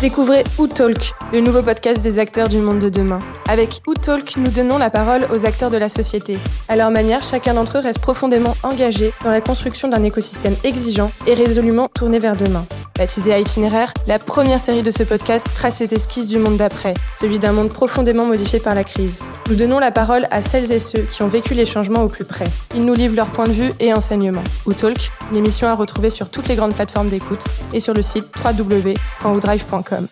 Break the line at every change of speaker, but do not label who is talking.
Découvrez Who Talk, le nouveau podcast des acteurs du monde de demain. Avec Who Talk, nous donnons la parole aux acteurs de la société. À leur manière, chacun d'entre eux reste profondément engagé dans la construction d'un écosystème exigeant et résolument tourné vers demain. Baptisé à itinéraire, la première série de ce podcast trace les esquisses du monde d'après, celui d'un monde profondément modifié par la crise. Nous donnons la parole à celles et ceux qui ont vécu les changements au plus près. Ils nous livrent leur point de vue et enseignements. Who Talk, une émission à retrouver sur toutes les grandes plateformes d'écoute et sur le site www.oudrive.com.